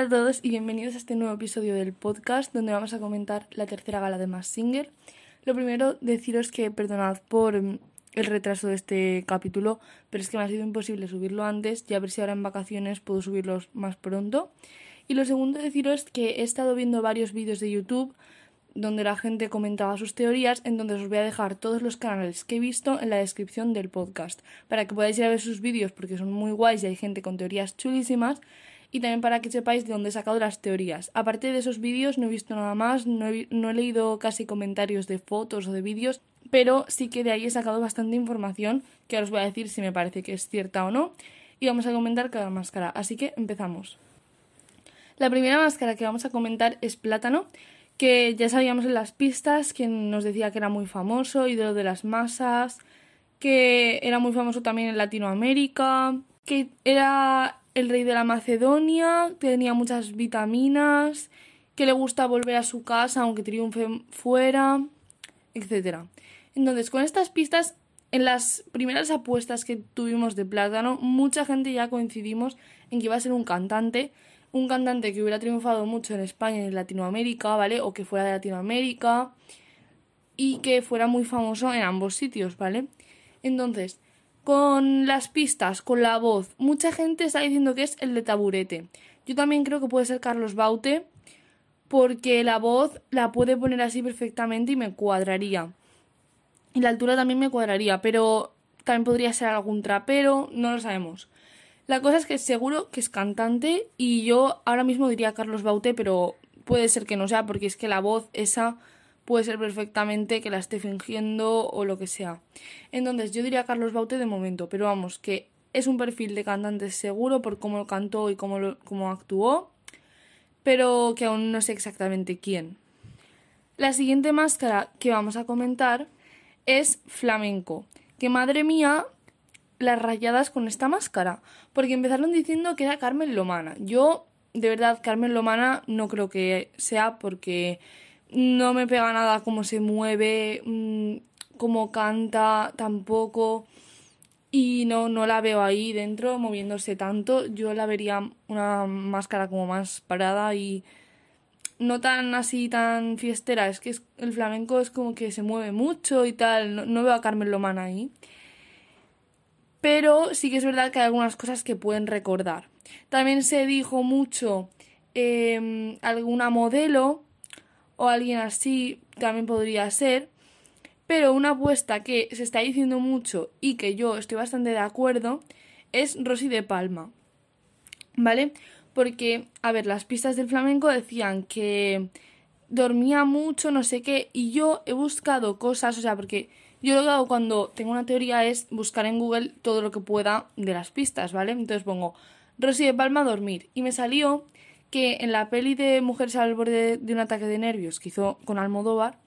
Hola a todos y bienvenidos a este nuevo episodio del podcast donde vamos a comentar la tercera gala de Mass Singer. Lo primero, deciros que perdonad por mm, el retraso de este capítulo, pero es que me ha sido imposible subirlo antes y a ver si ahora en vacaciones puedo subirlos más pronto. Y lo segundo, deciros que he estado viendo varios vídeos de YouTube donde la gente comentaba sus teorías, en donde os voy a dejar todos los canales que he visto en la descripción del podcast, para que podáis ir a ver sus vídeos porque son muy guays y hay gente con teorías chulísimas, y también para que sepáis de dónde he sacado las teorías. Aparte de esos vídeos no he visto nada más, no he, no he leído casi comentarios de fotos o de vídeos, pero sí que de ahí he sacado bastante información que ahora os voy a decir si me parece que es cierta o no, y vamos a comentar cada máscara, así que empezamos. La primera máscara que vamos a comentar es plátano, que ya sabíamos en las pistas que nos decía que era muy famoso, ídolo de las masas, que era muy famoso también en Latinoamérica, que era el rey de la Macedonia, tenía muchas vitaminas, que le gusta volver a su casa aunque triunfe fuera, etc. Entonces, con estas pistas, en las primeras apuestas que tuvimos de Plátano, mucha gente ya coincidimos en que iba a ser un cantante, un cantante que hubiera triunfado mucho en España y en Latinoamérica, ¿vale? O que fuera de Latinoamérica y que fuera muy famoso en ambos sitios, ¿vale? Entonces, con las pistas, con la voz, mucha gente está diciendo que es el de taburete. Yo también creo que puede ser Carlos Baute, porque la voz la puede poner así perfectamente y me cuadraría. Y la altura también me cuadraría, pero también podría ser algún trapero, no lo sabemos. La cosa es que seguro que es cantante y yo ahora mismo diría Carlos Baute, pero puede ser que no sea porque es que la voz esa puede ser perfectamente que la esté fingiendo o lo que sea. Entonces yo diría Carlos Baute de momento, pero vamos, que es un perfil de cantante seguro por cómo lo cantó y cómo, cómo actuó, pero que aún no sé exactamente quién. La siguiente máscara que vamos a comentar es flamenco, que madre mía, las rayadas con esta máscara, porque empezaron diciendo que era Carmen Lomana. Yo, de verdad, Carmen Lomana no creo que sea porque no me pega nada cómo se mueve, mm, cómo canta tampoco. Y no, no la veo ahí dentro moviéndose tanto. Yo la vería una máscara como más parada y no tan así, tan fiestera. Es que el flamenco es como que se mueve mucho y tal. No, no veo a Carmen Lomana ahí pero sí que es verdad que hay algunas cosas que pueden recordar. También se dijo mucho em, alguna modelo o alguien así, también podría ser, pero una apuesta que se está diciendo mucho y que yo estoy bastante de acuerdo es Rosy de Palma. ¿Vale? Porque, a ver, las pistas del flamenco decían que dormía mucho, no sé qué, y yo he buscado cosas, o sea, porque yo lo que hago cuando tengo una teoría es buscar en Google todo lo que pueda de las pistas, ¿vale? Entonces pongo Rosy de Palma dormir y me salió que en la peli de Mujeres al borde de un ataque de nervios que hizo con Almodóvar,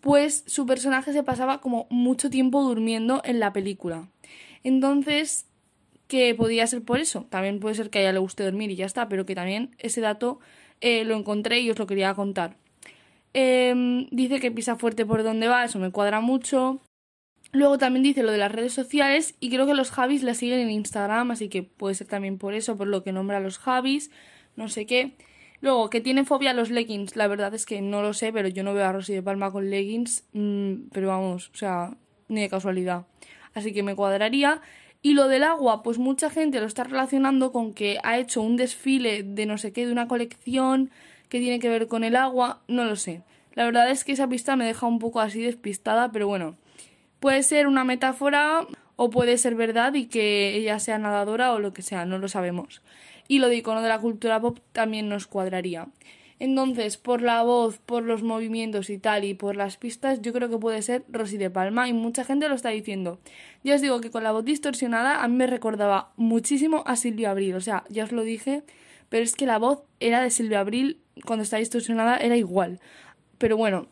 pues su personaje se pasaba como mucho tiempo durmiendo en la película. Entonces, que podía ser por eso. También puede ser que a ella le guste dormir y ya está, pero que también ese dato eh, lo encontré y os lo quería contar. Em, dice que pisa fuerte por donde va, eso me cuadra mucho. Luego también dice lo de las redes sociales y creo que los Javis la siguen en Instagram, así que puede ser también por eso, por lo que nombra a los Javis, no sé qué. Luego, que tiene fobia a los leggings, la verdad es que no lo sé, pero yo no veo a Rosy de Palma con leggings, mm, pero vamos, o sea, ni de casualidad. Así que me cuadraría. Y lo del agua, pues mucha gente lo está relacionando con que ha hecho un desfile de no sé qué, de una colección que tiene que ver con el agua, no lo sé. La verdad es que esa pista me deja un poco así despistada, pero bueno, Puede ser una metáfora o puede ser verdad y que ella sea nadadora o lo que sea, no lo sabemos. Y lo de icono de la cultura pop también nos cuadraría. Entonces, por la voz, por los movimientos y tal, y por las pistas, yo creo que puede ser Rosy de Palma, y mucha gente lo está diciendo. Ya os digo que con la voz distorsionada a mí me recordaba muchísimo a Silvia Abril, o sea, ya os lo dije, pero es que la voz era de Silvia Abril, cuando está distorsionada era igual. Pero bueno,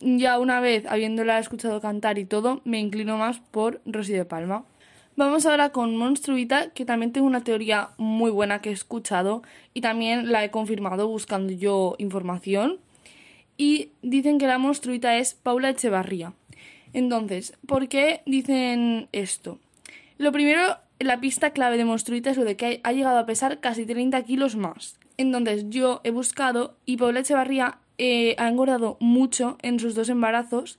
ya una vez habiéndola escuchado cantar y todo, me inclino más por Rosy de Palma. Vamos ahora con Monstruita, que también tengo una teoría muy buena que he escuchado y también la he confirmado buscando yo información. Y dicen que la monstruita es Paula Echevarría. Entonces, ¿por qué dicen esto? Lo primero, la pista clave de monstruita es lo de que ha llegado a pesar casi 30 kilos más. Entonces yo he buscado y Paula Echevarría eh, ha engordado mucho en sus dos embarazos.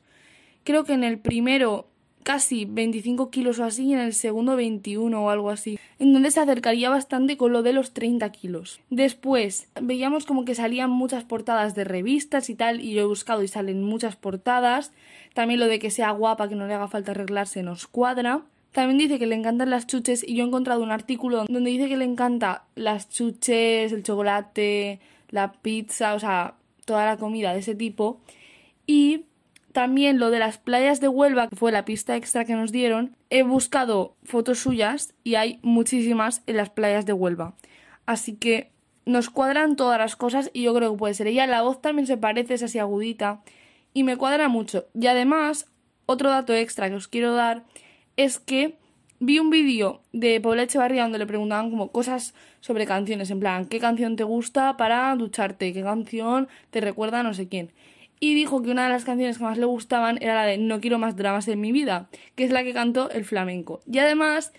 Creo que en el primero casi 25 kilos o así y en el segundo 21 o algo así. Entonces se acercaría bastante con lo de los 30 kilos. Después veíamos como que salían muchas portadas de revistas y tal y yo he buscado y salen muchas portadas. También lo de que sea guapa, que no le haga falta arreglarse nos cuadra. También dice que le encantan las chuches y yo he encontrado un artículo donde dice que le encanta las chuches, el chocolate, la pizza, o sea, toda la comida de ese tipo. Y también lo de las playas de Huelva, que fue la pista extra que nos dieron, he buscado fotos suyas y hay muchísimas en las playas de Huelva. Así que nos cuadran todas las cosas y yo creo que puede ser ella. La voz también se parece, es así agudita y me cuadra mucho. Y además, otro dato extra que os quiero dar es que vi un vídeo de Paula Echevarría donde le preguntaban como cosas sobre canciones, en plan, ¿qué canción te gusta para ducharte? ¿Qué canción te recuerda no sé quién? Y dijo que una de las canciones que más le gustaban era la de No quiero más dramas en mi vida, que es la que cantó el flamenco. Y además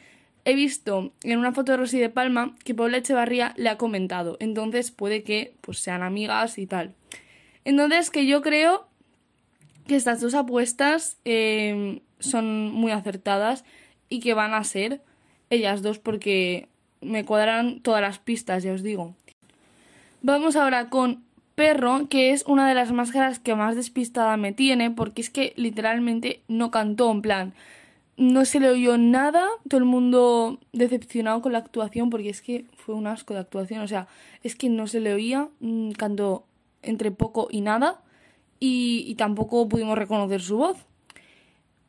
he visto en una foto de Rosy de Palma que Paula Echevarría le ha comentado, entonces puede que pues sean amigas y tal. Entonces que yo creo que estas dos apuestas eh, son muy acertadas y que van a ser ellas dos porque me cuadran todas las pistas, ya os digo. Vamos ahora con Perro, que es una de las máscaras que más despistada me tiene porque es que literalmente no cantó, en plan, no se le oyó nada, todo el mundo decepcionado con la actuación porque es que fue un asco de actuación, o sea, es que no se le oía, mm, cantó entre poco y nada y, tampoco pudimos reconocer su voz.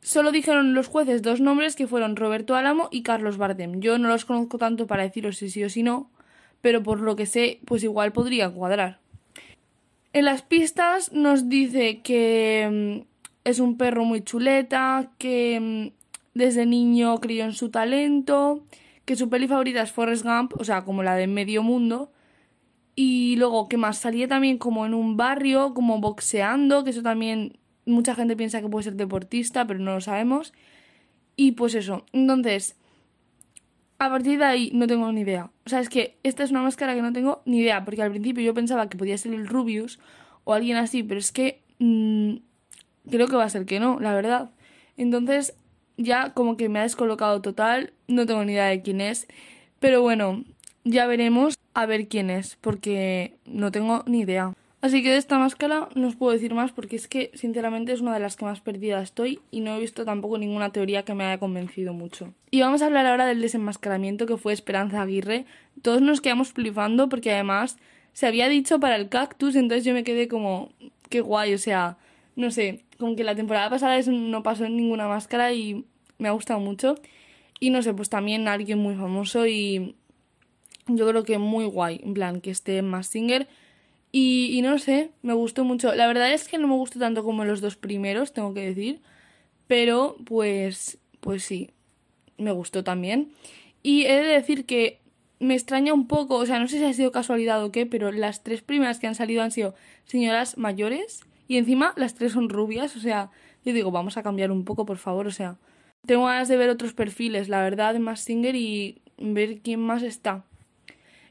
Solo dijeron los jueces dos nombres que fueron Roberto Álamo y Carlos Bardem. Yo no los conozco tanto para deciros si sí o si no, pero por lo que sé, pues igual podría cuadrar. En las pistas nos dice que mm, es un perro muy chuleta, que mm, desde niño creyó en su talento, que su peli favorita es Forrest Gump, o sea, como la de Medio Mundo. Y luego, que más salía también como en un barrio, como boxeando, que eso también mucha gente piensa que puede ser deportista, pero no lo sabemos. Y pues eso, entonces, a partir de ahí no tengo ni idea. O sea, es que esta es una máscara que no tengo ni idea, porque al principio yo pensaba que podía ser el Rubius o alguien así, pero es que mm, creo que va a ser que no, la verdad. Entonces, ya como que me ha descolocado total, no tengo ni idea de quién es, pero bueno, ya veremos a ver quién es, porque no tengo ni idea. Así que de esta máscara no os puedo decir más porque es que sinceramente es una de las que más perdida estoy y no he visto tampoco ninguna teoría que me haya convencido mucho. Y vamos a hablar ahora del desenmascaramiento que fue Esperanza Aguirre. Todos nos quedamos flipando porque además se había dicho para el cactus, entonces yo me quedé como, qué guay, o sea, no sé, como que la temporada pasada no pasó en ninguna máscara y me ha gustado mucho. Y no sé, pues también alguien muy famoso y yo creo que muy guay, en plan, que esté más Singer y, no sé, me gustó mucho. La verdad es que no me gustó tanto como los dos primeros, tengo que decir. Pero pues, pues sí, me gustó también. Y he de decir que me extraña un poco, o sea, no sé si ha sido casualidad o qué, pero las tres primeras que han salido han sido señoras mayores y encima las tres son rubias, o sea, yo digo, vamos a cambiar un poco, por favor, o sea, tengo ganas de ver otros perfiles, la verdad, más Singer y ver quién más está.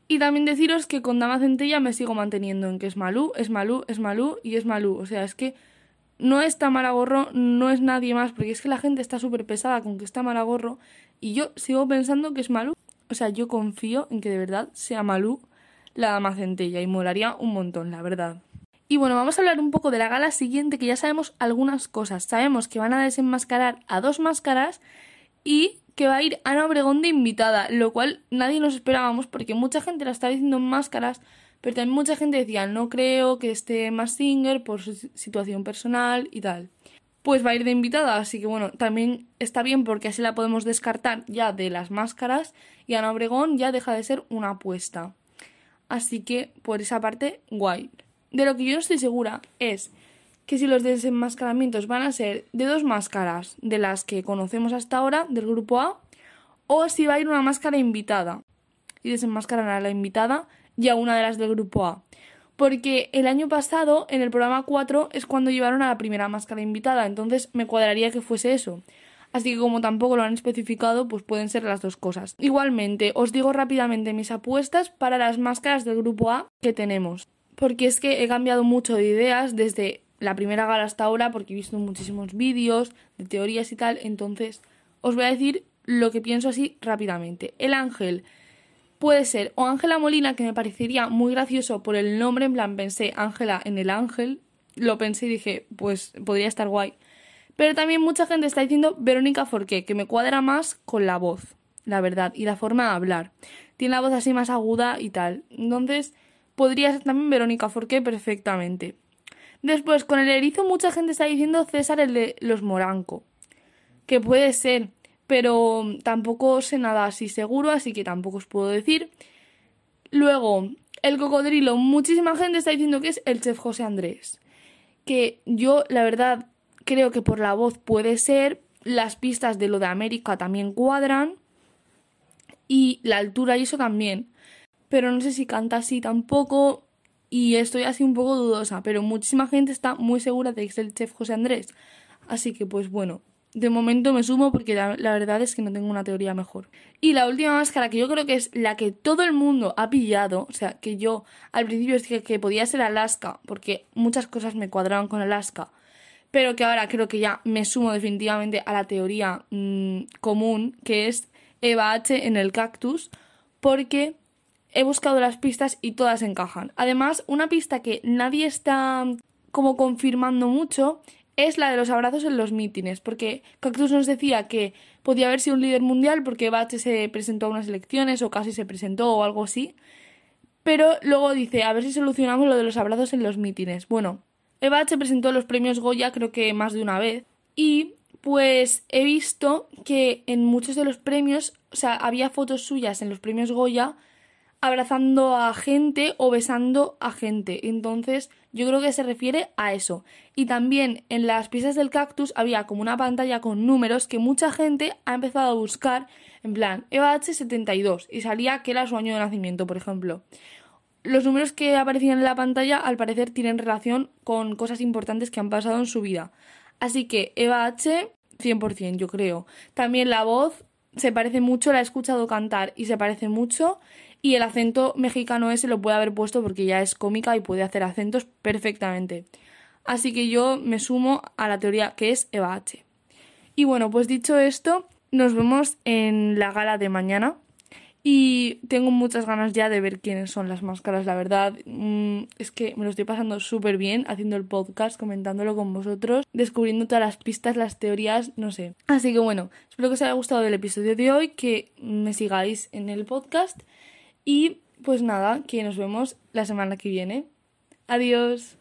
Y también deciros que con Dama Centella me sigo manteniendo en que es Malú, es Malú, es Malú y es Malú. O sea, es que no es Tamara Gorro, no es nadie más, porque es que la gente está súper pesada con que está Tamara y yo sigo pensando que es Malú. O sea, yo confío en que de verdad sea Malú la Dama Centella y molaría un montón, la verdad. Y bueno, vamos a hablar un poco de la gala siguiente, que ya sabemos algunas cosas. Sabemos que van a desenmascarar a dos máscaras y que va a ir Ana Obregón de invitada, lo cual nadie nos esperábamos porque mucha gente la estaba diciendo en máscaras, pero también mucha gente decía, no creo que esté más singer por su situación personal y tal. Pues va a ir de invitada, así que bueno, también está bien porque así la podemos descartar ya de las máscaras y Ana Obregón ya deja de ser una apuesta. Así que por esa parte, guay. De lo que yo no estoy segura es que si los desenmascaramientos van a ser de dos máscaras de las que conocemos hasta ahora del grupo A, o si va a ir una máscara invitada y desenmascaran a la invitada y a una de las del grupo A. Porque el año pasado, en el programa 4, es cuando llevaron a la primera máscara invitada, entonces me cuadraría que fuese eso. Así que como tampoco lo han especificado, pues pueden ser las dos cosas. Igualmente, os digo rápidamente mis apuestas para las máscaras del grupo A que tenemos. Porque es que he cambiado mucho de ideas desde la primera gala hasta ahora, porque he visto muchísimos vídeos de teorías y tal. Entonces, os voy a decir lo que pienso así rápidamente. El ángel puede ser o Ángela Molina, que me parecería muy gracioso por el nombre, en plan pensé Ángela en el ángel, lo pensé y dije, pues podría estar guay. Pero también mucha gente está diciendo Verónica Forqué, que me cuadra más con la voz, la verdad, y la forma de hablar. Tiene la voz así más aguda y tal. Entonces, podría ser también Verónica Forqué perfectamente. Después, con el erizo, mucha gente está diciendo César el de los Moranco. Que puede ser, pero tampoco sé nada así seguro, así que tampoco os puedo decir. Luego, el cocodrilo, muchísima gente está diciendo que es el chef José Andrés. Que yo, la verdad, creo que por la voz puede ser. Las pistas de lo de América también cuadran. Y la altura y eso también. Pero no sé si canta así tampoco. Y estoy así un poco dudosa. Pero muchísima gente está muy segura de que es el chef José Andrés. Así que pues bueno, de momento me sumo porque la, verdad es que no tengo una teoría mejor. Y la última máscara que yo creo que es la que todo el mundo ha pillado, o sea, que yo al principio dije que podía ser Alaska, porque muchas cosas me cuadraban con Alaska, pero que ahora creo que ya me sumo definitivamente a la teoría mm, común, que es Eva H en el cactus, porque he buscado las pistas y todas encajan. Además, una pista que nadie está como confirmando mucho es la de los abrazos en los mítines, porque Cactus nos decía que podía haber sido un líder mundial porque Bache se presentó a unas elecciones o casi se presentó o algo así, pero luego dice, a ver si solucionamos lo de los abrazos en los mítines. Bueno, se presentó los premios Goya creo que más de una vez y pues he visto que en muchos de los premios, o sea, había fotos suyas en los premios Goya abrazando a gente o besando a gente. Entonces, yo creo que se refiere a eso. Y también en las piezas del cactus había como una pantalla con números que mucha gente ha empezado a buscar en plan Eva H72 y salía que era su año de nacimiento, por ejemplo. Los números que aparecían en la pantalla al parecer tienen relación con cosas importantes que han pasado en su vida. Así que Eva H 100% yo creo. También la voz se parece mucho, la he escuchado cantar y se parece mucho y el acento mexicano ese lo puede haber puesto porque ya es cómica y puede hacer acentos perfectamente. Así que yo me sumo a la teoría que es Eva H. Y bueno, pues dicho esto, nos vemos en la gala de mañana. Y tengo muchas ganas ya de ver quiénes son las máscaras, la verdad. Mm, es que me lo estoy pasando súper bien haciendo el podcast, comentándolo con vosotros, descubriendo todas las pistas, las teorías, no sé. Así que bueno, espero que os haya gustado el episodio de hoy, que me sigáis en el podcast y pues nada, que nos vemos la semana que viene. Adiós.